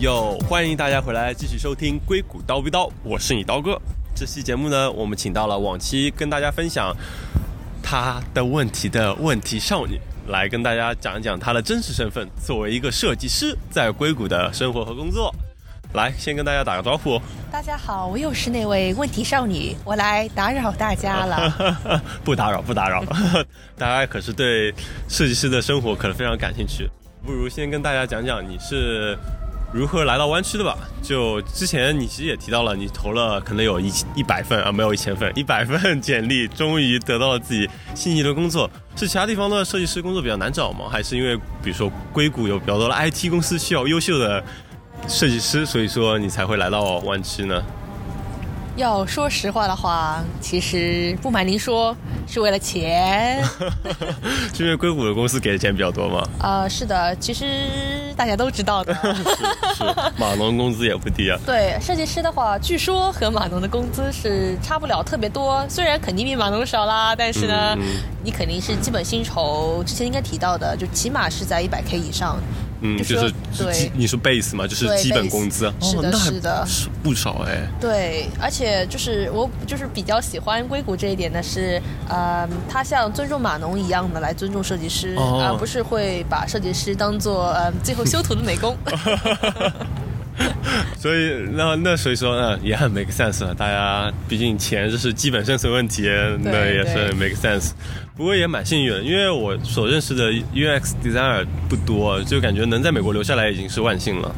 哟，欢迎大家回来继续收听《硅谷刀逼刀》，我是你刀哥。这期节目呢，我们请到了往期跟大家分享他的问题的问题少女，来跟大家讲一讲她的真实身份，作为一个设计师在硅谷的生活和工作。来，先跟大家打个招呼。大家好，我又是那位问题少女，我来打扰大家了。不打扰，不打扰。大家可是对设计师的生活可能非常感兴趣，不如先跟大家讲讲你是如何来到湾区的吧。就之前你其实也提到了，你投了可能有一一百份啊，没有一千份，一百份简历，终于得到了自己心仪的工作。是其他地方的设计师工作比较难找吗？还是因为比如说硅谷有比较多的 IT 公司需要优秀的？设计师，所以说你才会来到湾区呢。要说实话的话，其实不瞒您说，是为了钱。是因为硅谷的公司给的钱比较多吗？呃，是的，其实大家都知道的。是，码农工资也不低啊。对，设计师的话，据说和码农的工资是差不了特别多，虽然肯定比码农少啦，但是呢，你肯定是基本薪酬，之前应该提到的，就起码是在一百 K 以上。嗯，就是对，你说 base 嘛，就是基本工资，是的，是的，不少哎。对，而且就是我就是比较喜欢硅谷这一点的，是呃，他像尊重码农一样的来尊重设计师，而不是会把设计师当做呃最后修图的美工。所以那那所以说呢也很 make sense 了，大家毕竟钱这是基本生存问题，那也是 make sense。不过也蛮幸运的，因为我所认识的 UX designer 不多，就感觉能在美国留下来已经是万幸了。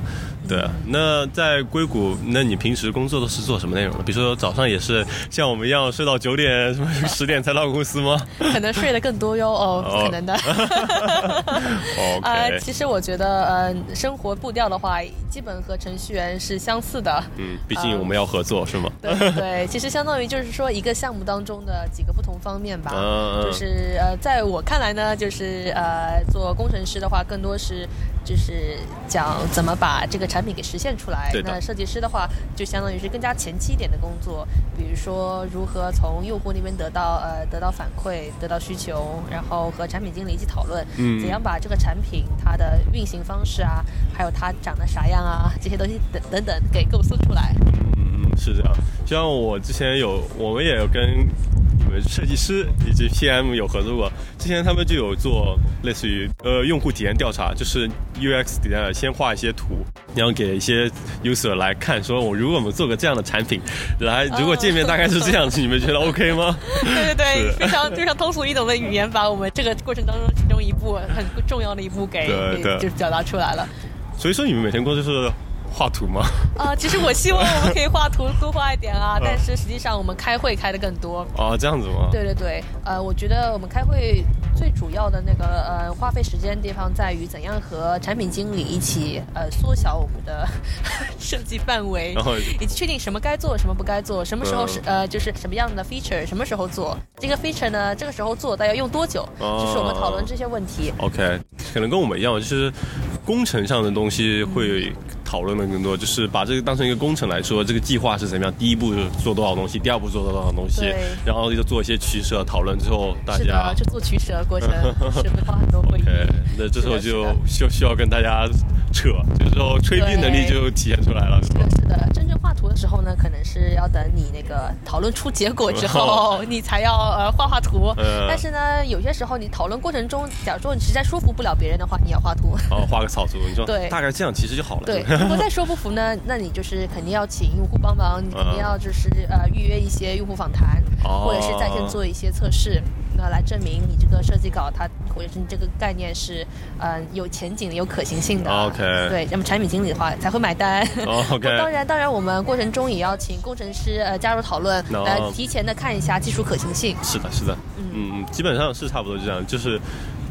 对，那在硅谷，那你平时工作都是做什么内容的？比如说早上也是像我们一样睡到九点、什么十点才到公司吗？可能睡得更多哟，哦，不 可能的。呃，其实我觉得，呃，生活步调的话，基本和程序员是相似的。嗯，毕竟我们要合作，是吗？对对，其实相当于就是说一个项目当中的几个不同方面吧。嗯就是呃，在我看来呢，就是呃，做工程师的话，更多是。就是讲怎么把这个产品给实现出来。那设计师的话，就相当于是更加前期一点的工作，比如说如何从用户那边得到呃得到反馈、得到需求，然后和产品经理一起讨论，怎样把这个产品它的运行方式啊，还有它长得啥样啊，这些东西等等等给构思出来。嗯嗯，是这样。就像我之前有，我们也有跟。设计师以及 PM 有合作过，之前他们就有做类似于呃用户体验调查，就是 UX 底下先画一些图，然后给一些 user 来看，说我如果我们做个这样的产品，来如果界面大概是这样子，你们觉得 OK 吗？对对对，非常非常通俗易懂的语言，把我们这个过程当中其中一步很重要的一步给就表达出来了。所以说你们每天工作就是。画图吗？啊，其实我希望我们可以画图多画一点啊，但是实际上我们开会开的更多。哦，这样子吗？对对对，呃，我觉得我们开会最主要的那个呃花费时间的地方在于怎样和产品经理一起呃缩小我们的 设计范围，然后以及确定什么该做什么不该做，什么时候是呃就是什么样的 feature 什么时候做这个 feature 呢？这个时候做大要用多久？就是我们讨论这些问题。OK，可能跟我们一样，就是工程上的东西会。讨论的更多，就是把这个当成一个工程来说，这个计划是怎么样？第一步做多少东西，第二步做多少东西，然后就做一些取舍讨论之后，大家就做取舍过程 是会花很多会议。那这时候就就需要跟大家扯，这时候吹逼能力就体现出来了。是的，是的，真正画图的时候呢，可能是要等你那个讨论出结果之后，你才要呃画画图。但是呢，有些时候你讨论过程中，假如说你实在说服不了别人的话，你要画图。哦，画个草图，你说对，大概这样其实就好了。对。如果再说不服呢？那你就是肯定要请用户帮忙，你肯定要就是呃预约一些用户访谈，或者是在线做一些测试，那来证明你这个设计稿它或者是你这个概念是呃有前景、有可行性的。OK。对，那么产品经理的话才会买单。OK。当然，当然，我们过程中也要请工程师呃加入讨论，来提前的看一下技术可行性。是的，是的。嗯嗯，基本上是差不多这样，就是。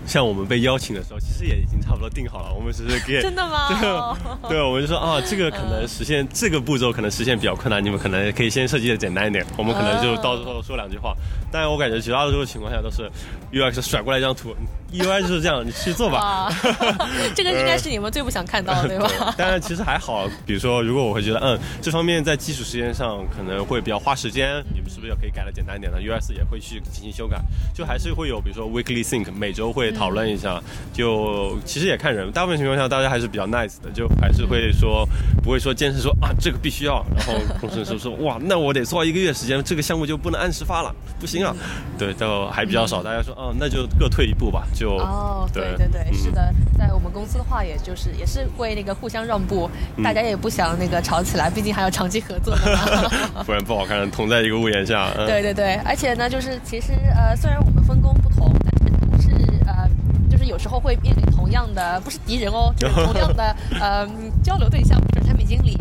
像我们被邀请的时候，其实也已经差不多定好了。我们只是 给真的吗？对，对，我们就说啊，这个可能实现这个步骤可能实现比较困难，你们可能可以先设计的简单一点。我们可能就到时候说两句话。但我感觉绝大多数情况下都是 UX 甩过来一张图，UI 就是这样，你去做吧。这个应该是你们最不想看到的，对吧？当然，其实还好。比如说，如果我会觉得，嗯，这方面在技术时间上可能会比较花时间，你们是不是要可以改的简单一点呢？US 也会去进行修改，就还是会有，比如说 weekly think，每周会讨论一下。就其实也看人，大部分情况下大家还是比较 nice 的，就还是会说不会说坚持说啊这个必须要，然后工程师说哇那我得做一个月时间，这个项目就不能按时发了，不行啊。对，都还比较少，大家说哦那就各退一步吧。就哦对对对，是的，在我们公司的话，也就是也是会那个互相让步，大家也不想那个吵起来，毕竟还要长期合作的嘛，不然不好看，同在一个屋檐下。对对对，而且呢，就是其实呃，虽然我们分工不同，但是是呃，就是有时候会面临同样的，不是敌人哦，就是同样的呃交流对象，就是产品经理，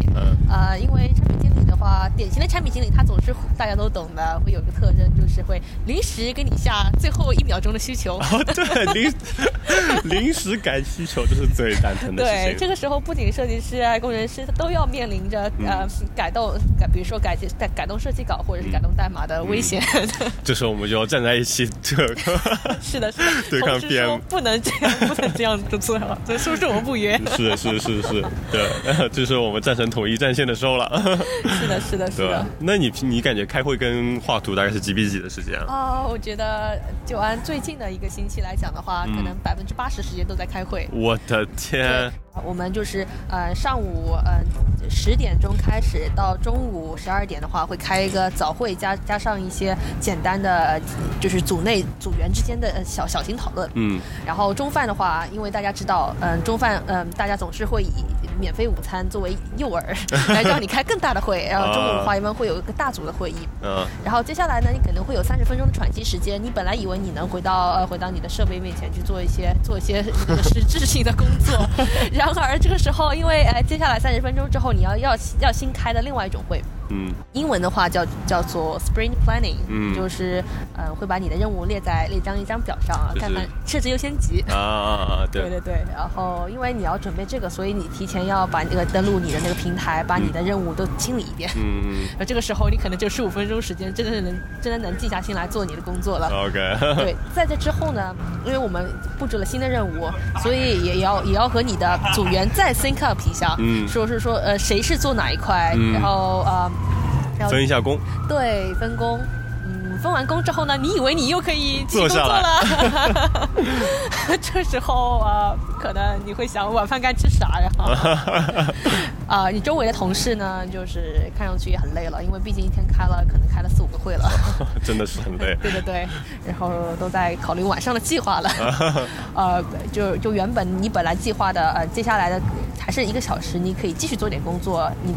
呃，因为产品经理的话，典型的产品经理他总是大家都懂的，会有个特征，就是会临时给你下最后一秒钟的需求。哦，对，临 临时改需求就是最蛋疼的事情。对，这个时候不仅设计师啊、工程师，他都要面临着呃改动改，比如说改改改动设计稿或者是改动代码的危险。这时候我们就要站在一起，这个 是的，是的，对抗编不能这样，不能这样子做，这是不是我们不约？是是是是，对，这是我们战成统一战线的时候了。是的，是的，是的。那你你感觉开会跟画图大概是几比几的时间啊？啊，我觉得就按最近的一个星期来讲的话，可能百分之八十时间都在开会。我的天！我们就是呃上午呃十点钟开始，到中午十二点的话会开一个早会，加加上一些简单的就是组内组员之间的小小型讨论。嗯。然后中饭的话，因为大家知道，嗯中饭嗯大家总是会以免费午餐作为诱饵 来让你开更大的会，然后中午的话一般会有一个大组的会议。嗯。然后接下来呢，你可能会有三十分钟的喘息时间。你本来以为你能回到呃回到你的设备面前去做一些做一些实质性的工作，然。而这个时候，因为呃，接下来三十分钟之后，你要要要新开的另外一种会。嗯，英文的话叫叫做 Sprint Planning，嗯，就是呃会把你的任务列在列张一张表上啊，看看设置优先级。啊啊啊，对。对对，然后因为你要准备这个，所以你提前要把那个登录你的那个平台，把你的任务都清理一遍，嗯嗯，而 这个时候你可能就十五分钟时间，真的是能真的能静下心来做你的工作了。OK，对，在这之后呢，因为我们布置了新的任务，所以也要也要和你的组员再 sync up 一下，嗯，说是说呃谁是做哪一块，然后呃。分一下工，对，分工。嗯，分完工之后呢，你以为你又可以去工作了？这时候啊，可能你会想晚饭该吃啥呀？啊，你周围的同事呢，就是看上去也很累了，因为毕竟一天开了，可能开了四五个会了。真的是很累。对对对，然后都在考虑晚上的计划了。呃，就就原本你本来计划的呃，接下来的还是一个小时，你可以继续做点工作。你。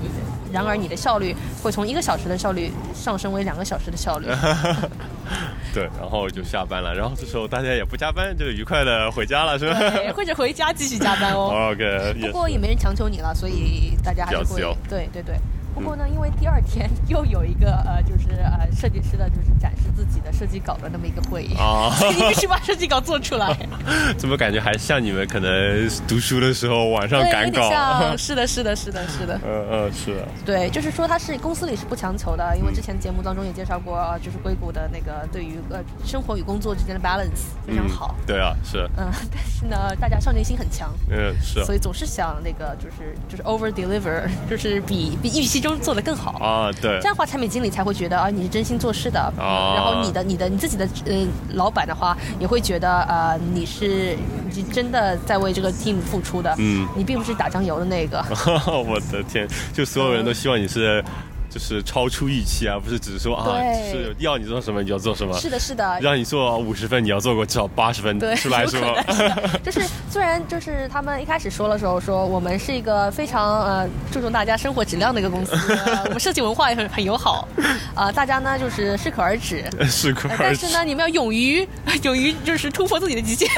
然而，你的效率会从一个小时的效率上升为两个小时的效率。对，然后就下班了，然后这时候大家也不加班，就愉快的回家了，是吧？或者回家继续加班哦。OK。不过也没人强求你了，所以大家还是会。对对对。不过呢，因为第二天 又有一个呃，就是呃，设计师的，就是展示自己的设计稿的那么一个会议啊，所以你必须把设计稿做出来。怎么感觉还像你们可能读书的时候晚上赶稿？是的，是的，是的，是的。嗯嗯，是的。对，就是说他是公司里是不强求的，因为之前节目当中也介绍过，就是硅谷的那个对于呃生活与工作之间的 balance 非常好。对啊，是。嗯，但是呢，大家上进心很强。嗯，是。所以总是想那个就是就是 over deliver，就是比比预期。中做得更好啊，对，这样的话产品经理才会觉得啊你是真心做事的，啊，然后你的你的你自己的呃老板的话也会觉得呃你是你真的在为这个 team 付出的，嗯，你并不是打酱油的那个。我的天，就所有人都希望你是。就是超出预期啊，不是只是说啊，是要你做什么你要做什么。是的，是的。让你做五十分，你要做过至少八十分，是吧？是吧？就是虽然就是他们一开始说的时候说我们是一个非常呃注重大家生活质量的一个公司，我们设计文化也很很友好，啊，大家呢就是适可而止，适可而止。但是呢，你们要勇于勇于就是突破自己的极限。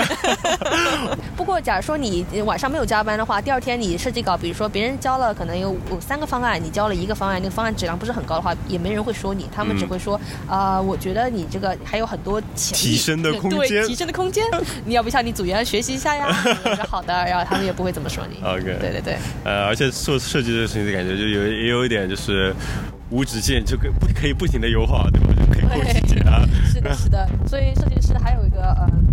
不过，假如说你晚上没有加班的话，第二天你设计稿，比如说别人交了可能有有三个方案，你交了一个方案，那个方案。质量不是很高的话，也没人会说你，他们只会说啊，我觉得你这个还有很多潜提升的空间，提升的空间，你要不向你组员学习一下呀？我说好的，然后他们也不会怎么说你。OK，对对对。呃，而且做设计这个事情的感觉，就有也有一点就是无止境，就可不可以不停的优化，对吧？就可以不停啊。是的，是的。所以设计师还有一个呃，就是很重要的。说，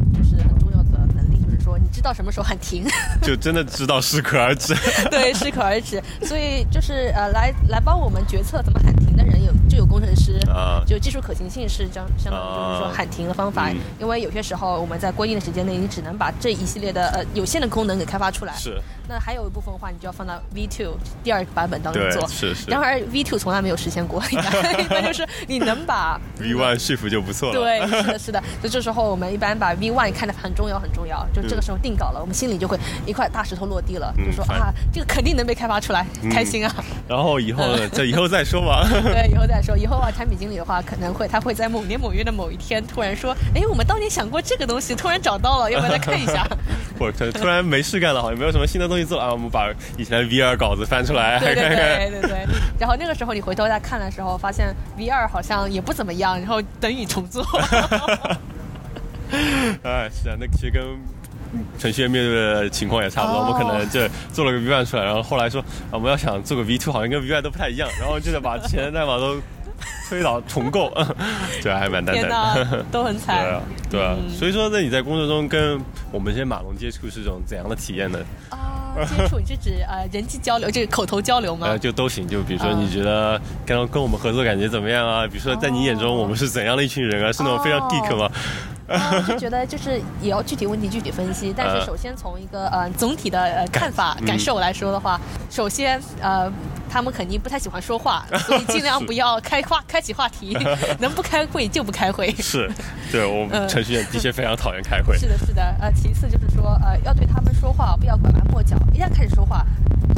你知道什么时候喊停，就真的知道适可而止。对，适可而止。所以就是呃，来来帮我们决策怎么喊停的人有就有工程师啊，就技术可行性是相相当于就是说喊停的方法，因为有些时候我们在规定的时间内，你只能把这一系列的呃有限的功能给开发出来。是。那还有一部分的话，你就要放到 V two 第二个版本当中做。是是。然而 V two 从来没有实现过，一般就是你能把 V one 说服就不错了。对，是的，是的。就这时候我们一般把 V one 看得很重要，很重要。就这个时候定稿了，我们心里就会一块大石头落地了，就说啊，这个肯定能被开发出来，开心啊。然后以后这以后再说吧。对，以后再说。以后啊，产品经理的话可能会他会在某年某月的某一天突然说，哎，我们当年想过这个东西，突然找到了，要不要来看一下？或者突然没事干了，好像没有什么新的东西做啊，我们把。以前的 V 二稿子翻出来，对对对 对对。然后那个时候你回头再看的时候，发现 V 二好像也不怎么样，然后等你重做。哎，是啊，那其实跟程序员面对的情况也差不多。我们可能就做了个 V 二出来，然后后来说啊，我们要想做个 V two，好像跟 V 二都不太一样，然后就得把前的代码都推倒重构，对，还蛮难的，都很惨。对啊，对啊。所以说，那你在工作中跟我们这些马龙接触是一种怎样的体验呢？接触你是指呃人际交流，就是口头交流吗？呃，就都行。就比如说，你觉得跟跟我们合作感觉怎么样啊？比如说，在你眼中我们是怎样的一群人啊？是那种非常 geek 吗？就觉得就是也要具体问题具体分析。但是首先从一个呃总体的呃看法感受来说的话，首先呃。他们肯定不太喜欢说话，所以尽量不要开话开启话题，能不开会就不开会。是，对我们程序员的确非常讨厌开会。是的，是的。呃，其次就是说，呃，要对他们说话不要拐弯抹角，一旦开始说话，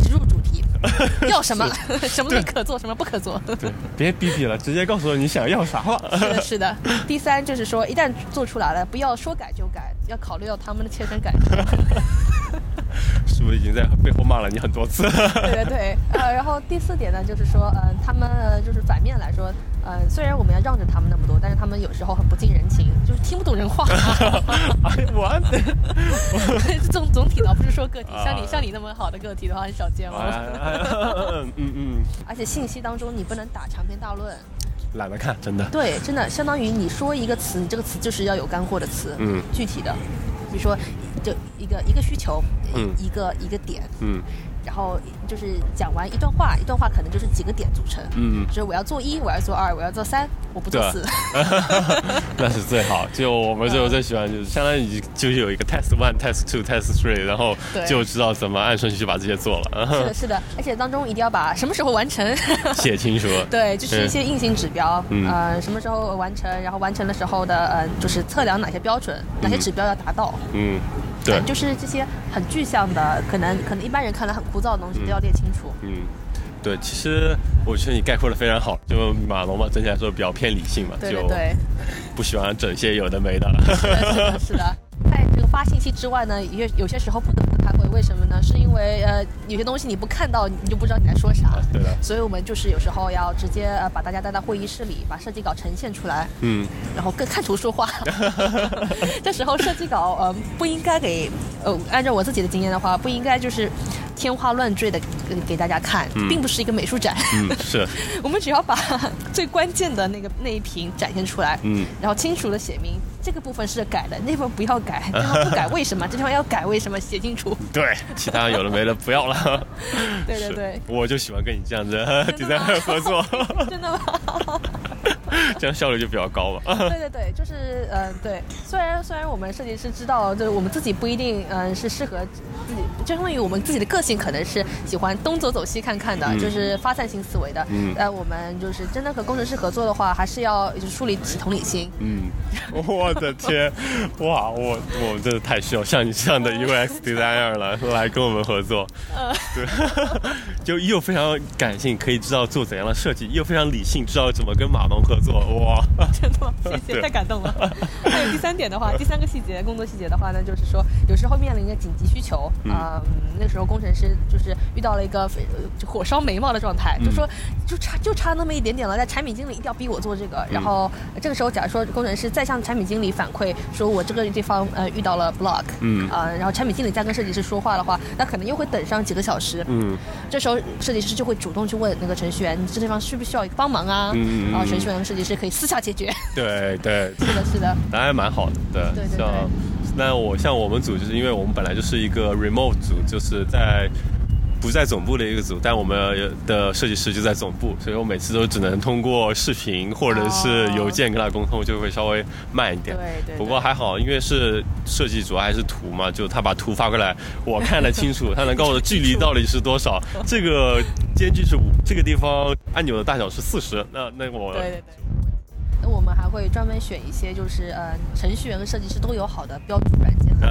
直入主题，要什么，什么都可做，什么不可做。对，别逼逼了，直接告诉我你想要啥吧。是的，是的。第三就是说，一旦做出来了，不要说改就改，要考虑到他们的切身感受。是不是已经在背后骂了你很多次？对对对，呃，然后第四点呢，就是说，呃，他们就是反面来说，呃，虽然我们要让着他们那么多，但是他们有时候很不近人情，就是听不懂人话。我，总总体倒不是说个体，像你像你那么好的个体的话，很少见吗？嗯嗯。而且信息当中你不能打长篇大论，懒得看，真的。对，真的相当于你说一个词，你这个词就是要有干货的词，嗯，具体的。比如说，就一个一个需求，嗯，一个一个点，嗯。然后就是讲完一段话，一段话可能就是几个点组成。嗯，就是我要做一，我要做二，我要做三，我不做四。那是最好。就我们就最喜欢，就是相当于就是有一个 test one、test two、test three，然后就知道怎么按顺序把这些做了。是的，是的。而且当中一定要把什么时候完成 写清楚。对，就是一些硬性指标，呃，什么时候完成，然后完成的时候的，呃，就是测量哪些标准，哪些指标要达到。嗯。对，就是这些很具象的，可能可能一般人看来很枯燥的东西都要列清楚。嗯，对，其实我觉得你概括的非常好，就马龙嘛，整体来说比较偏理性嘛，就不喜欢整些有的没的。是的，是的。在这个发信息之外呢，有有些时候不得不开会，为什么呢？是因为呃，有些东西你不看到，你就不知道你在说啥。对的。所以我们就是有时候要直接呃把大家带到会议室里，把设计稿呈现出来。嗯。然后跟看图说话。这时候设计稿呃不应该给呃按照我自己的经验的话，不应该就是天花乱坠的给大家看，并不是一个美术展。嗯，是。我们只要把最关键的那个那一屏展现出来，嗯，然后清楚的写明。这个部分是改的，那部分不要改。这地方不改为什么？这地方要改为什么？写清楚。对，其他有的没的不要了。对对对，我就喜欢跟你这样子第三方合作。真的吗？这样效率就比较高吧。对对对，就是嗯，对。虽然虽然我们设计师知道，就是我们自己不一定嗯是适合自己，就相当于我们自己的个性可能是喜欢东走走西看看的，就是发散性思维的。嗯。但我们就是真的和工程师合作的话，还是要就是树立起同理心。嗯。我的天，哇，我我们真的太需要像你这样的 UX designer 了，来跟我们合作。嗯。对。就又非常感性，可以知道做怎样的设计，又非常理性，知道怎么跟马龙合作。哇，真的吗？谢谢，太感动了。还有第三点的话，第三个细节，工作细节的话呢，就是说有时候面临一个紧急需求啊，那时候工程师就是遇到了一个火烧眉毛的状态，就说就差就差那么一点点了，但产品经理一定要逼我做这个。然后这个时候，假如说工程师再向产品经理反馈说我这个地方呃遇到了 block，嗯啊，然后产品经理再跟设计师说话的话，那可能又会等上几个小时。嗯，这时候设计师就会主动去问那个程序员，你这地方需不需要一个帮忙啊？嗯然后程序员和设计师可以私下解决。对对，是的，是的，那还蛮好的，对，对对对。那我像我们组，就是因为我们本来就是一个 remote 组，就是在。不在总部的一个组，但我们的设计师就在总部，所以我每次都只能通过视频或者是邮件跟他沟通，就会稍微慢一点。对对。不过还好，因为是设计主要还是图嘛，就他把图发过来，我看得清楚，他能告诉我距离到底是多少。这个间距是五，这个地方按钮的大小是四十。那那我。对对对。那我会专门选一些，就是呃，程序员和设计师都友好的标注软件来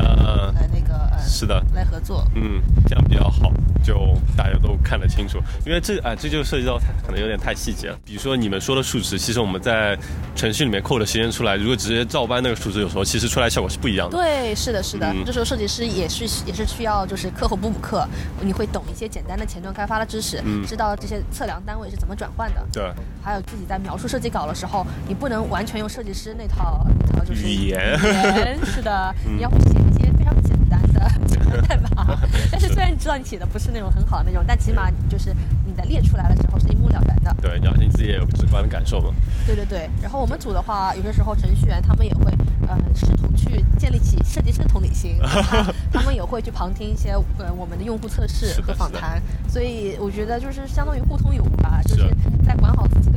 来那个呃，是的，来合作。嗯，这样比较好。就大家都看得清楚，因为这啊，这就涉及到可能有点太细节了。比如说你们说的数值，其实我们在程序里面扣的时间出来，如果直接照搬那个数值，有时候其实出来效果是不一样的。对，是的，是的。这时候设计师也是也是需要就是课后补补课，你会懂一些简单的前端开发的知识，知道这些测量单位是怎么转换的。对。还有自己在描述设计稿的时候，你不能完全用设计师那套那套就是语言。是的，你要写一些非常简单的 代码。但是虽然你知道你写的不是那种很好的那种，但起码就是你在列出来的时候是一目了然的。对，而且你自己也有直观的感受嘛。对对对。然后我们组的话，有些时候程序员他们也会呃试图去建立起设计师同理心，他们也会去旁听一些呃我们的用户测试和访谈。所以我觉得就是相当于互通有无吧，就是在管好自己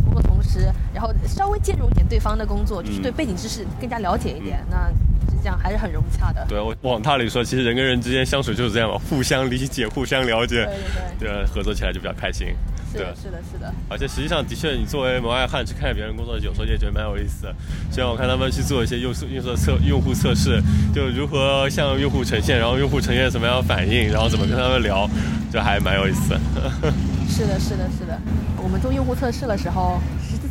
的工作同时，然后稍微介入一点对方的工作，就是对背景知识更加了解一点。那。这样还是很融洽的。对，我往大里说，其实人跟人之间相处就是这样嘛，互相理解，互相了解，对对对，合作起来就比较开心。是的，是的，是的。而且实际上，的确，你作为门外汉去看别人工作，有时候也觉得蛮有意思的。像我看他们去做一些用用户测用户测试，就如何向用户呈现，然后用户呈现什么样的反应，然后怎么跟他们聊，就还蛮有意思。是的，是的，是的。我们做用户测试的时候。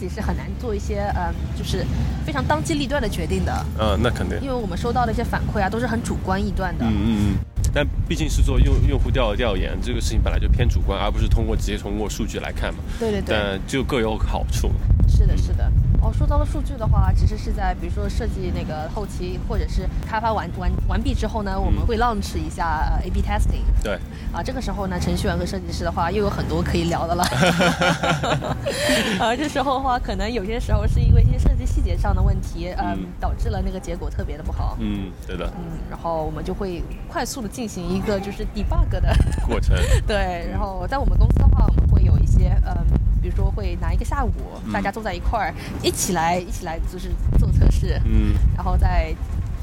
也是很难做一些呃，就是非常当机立断的决定的。嗯，那肯定。因为我们收到的一些反馈啊，都是很主观臆断的。嗯嗯嗯。但毕竟是做用用户调调研，这个事情本来就偏主观，而不是通过直接通过数据来看嘛。对对对。但就各有好处。是的，是的。哦，说到了数据的话，其实是在比如说设计那个后期或者是开发完完完毕之后呢，我们会 launch 一下 A/B testing。对。啊，这个时候呢，程序员和设计师的话又有很多可以聊的了。啊，这时候的话，可能有些时候是因为一些设计细节上的问题，嗯，导致了那个结果特别的不好。嗯，对的。嗯，然后我们就会快速的进行一个就是 debug 的过程。对，然后在我们公司的话，我们会有一些嗯，比如说会拿一个下午，大家坐在一块儿，一起来一起来就是做测试。嗯，然后在。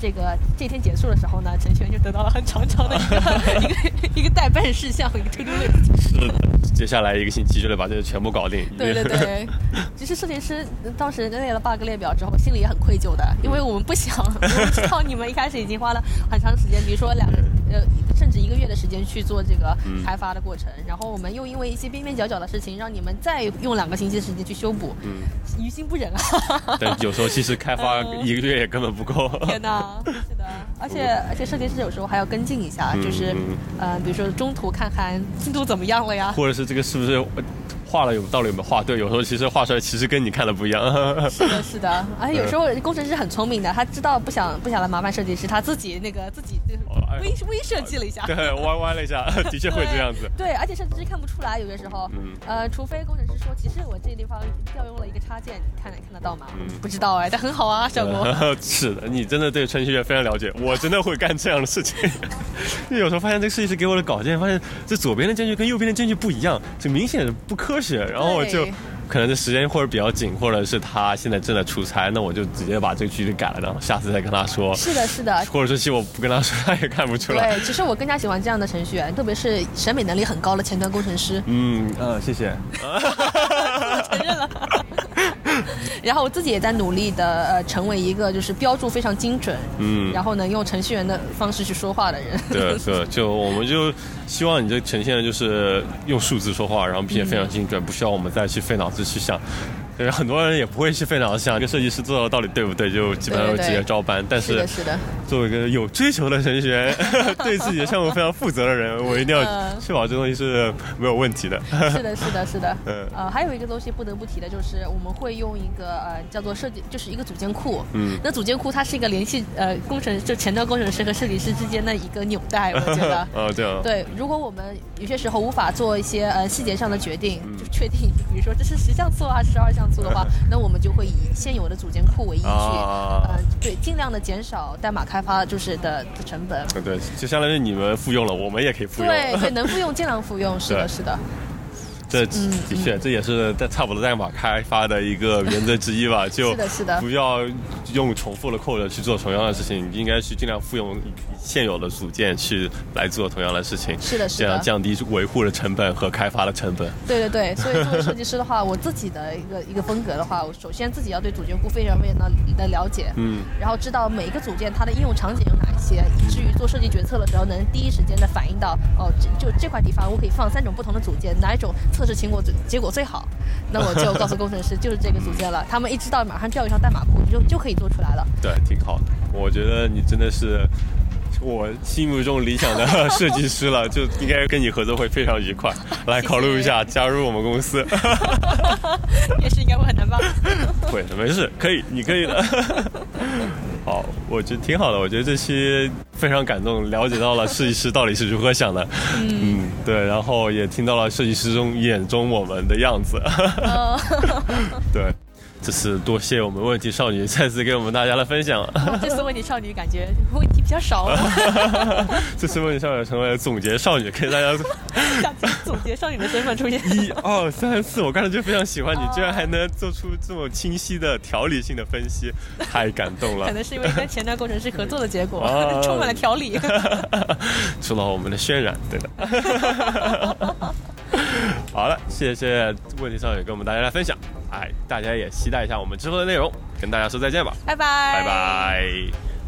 这个这天结束的时候呢，程序员就得到了很长长的一个 一个一个代办事项，一个 to do list。是的，接下来一个星期就得把这个全部搞定。对对对，其实设计师当时列了 bug 列表之后，心里也很愧疚的，因为我们不想，我们知道你们一开始已经花了很长时间，比如说两个呃甚至一个月的时间去做这个开发的过程，然后我们又因为一些边边角角的事情，让你们再用两个星期的时间去修补，嗯，于心不忍啊。但，有时候其实开发一个月也根本不够。天哪！而且而且设计师有时候还要跟进一下，就是，呃，比如说中途看看进度怎么样了呀，或者是这个是不是。画了有道理有没有画对？有时候其实画出来其实跟你看的不一样。是的，是的。而且有时候工程师很聪明的，他知道不想不想来麻烦设计师，他自己那个自己微微设计了一下，对，弯弯了一下，的确会这样子。对，而且设计师看不出来，有些时候，呃，除非工程师说，其实我这个地方调用了一个插件，你看看得到吗？不知道哎，但很好啊，效果。是的，你真的对程序员非常了解，我真的会干这样的事情。有时候发现这个设计师给我的稿件，发现这左边的间距跟右边的间距不一样，就明显不科学，然后我就。可能这时间或者比较紧，或者是他现在正在出差，那我就直接把这个距离改了，然后下次再跟他说。是的，是的。或者说，其实我不跟他说，他也看不出来。对，其实我更加喜欢这样的程序员，特别是审美能力很高的前端工程师。嗯嗯，谢谢。承认了。然后我自己也在努力的呃，成为一个就是标注非常精准，嗯，然后能用程序员的方式去说话的人。对对，就我们就希望你这呈现的就是用数字说话，然后并且非常精准，不需要我们再去费脑子去想。很多人也不会去费脑子想，一个设计师做的到底对不对，就基本上直接照搬。但是，是的，作为一个有追求的程序员，对自己的项目非常负责的人，我一定要确保这东西是没有问题的。是的，是的，是的。嗯。呃，还有一个东西不得不提的就是，我们会用一个呃叫做设计，就是一个组件库。嗯。那组件库它是一个联系呃工程就前端工程师和设计师之间的一个纽带，我觉得。啊，这样。对，如果我们有些时候无法做一些呃细节上的决定，就确定，比如说这是十项错还是十二像。促的话，那我们就会以现有的组件库为依据，呃，对，尽量的减少代码开发就是的的成本。对，就相当于你们复用了，我们也可以复用。对对，能复用尽量复用，是的，是的。这的确，这也是在差不多代码开发的一个原则之一吧。就是的，是的。不要用重复的 code 去做同样的事情，应该去尽量复用现有的组件去来做同样的事情。是的，是的。这样降低维护的成本和开发的成本。对对对，所以作为设计师的话，我自己的一个一个风格的话，我首先自己要对组件库非常非常的的了解，嗯，然后知道每一个组件它的应用场景有哪一些，以至于做设计决策的时候能第一时间的反映到，哦，就这块地方我可以放三种不同的组件，哪一种测试结果最结果最好，那我就告诉工程师就是这个组件了。他们一知道，马上调一套代码库，就就可以做出来了。对，挺好的。我觉得你真的是我心目中理想的 设计师了，就应该跟你合作会非常愉快。来考虑一下加入我们公司。也是应该会很难吧？会，没事，可以，你可以的。好，我觉得挺好的。我觉得这期非常感动，了解到了设计师到底是如何想的。嗯，对，然后也听到了设计师中眼中我们的样子。对。这次多谢我们问题少女再次给我们大家的分享。这次问题少女感觉 问题比较少了。这次问题少女成为了总结少女，给大家 总结少女的身份出现。一二三四，我刚才就非常喜欢你，居然还能做出这么清晰的条理性的分析，太感动了。可能是因为跟前端工程师合作的结果，充满了条理。受到我们的渲染，对的。好了，谢谢问题少女跟我们大家来分享。哎，大家也期待一下我们之后的内容，跟大家说再见吧，拜拜，拜拜。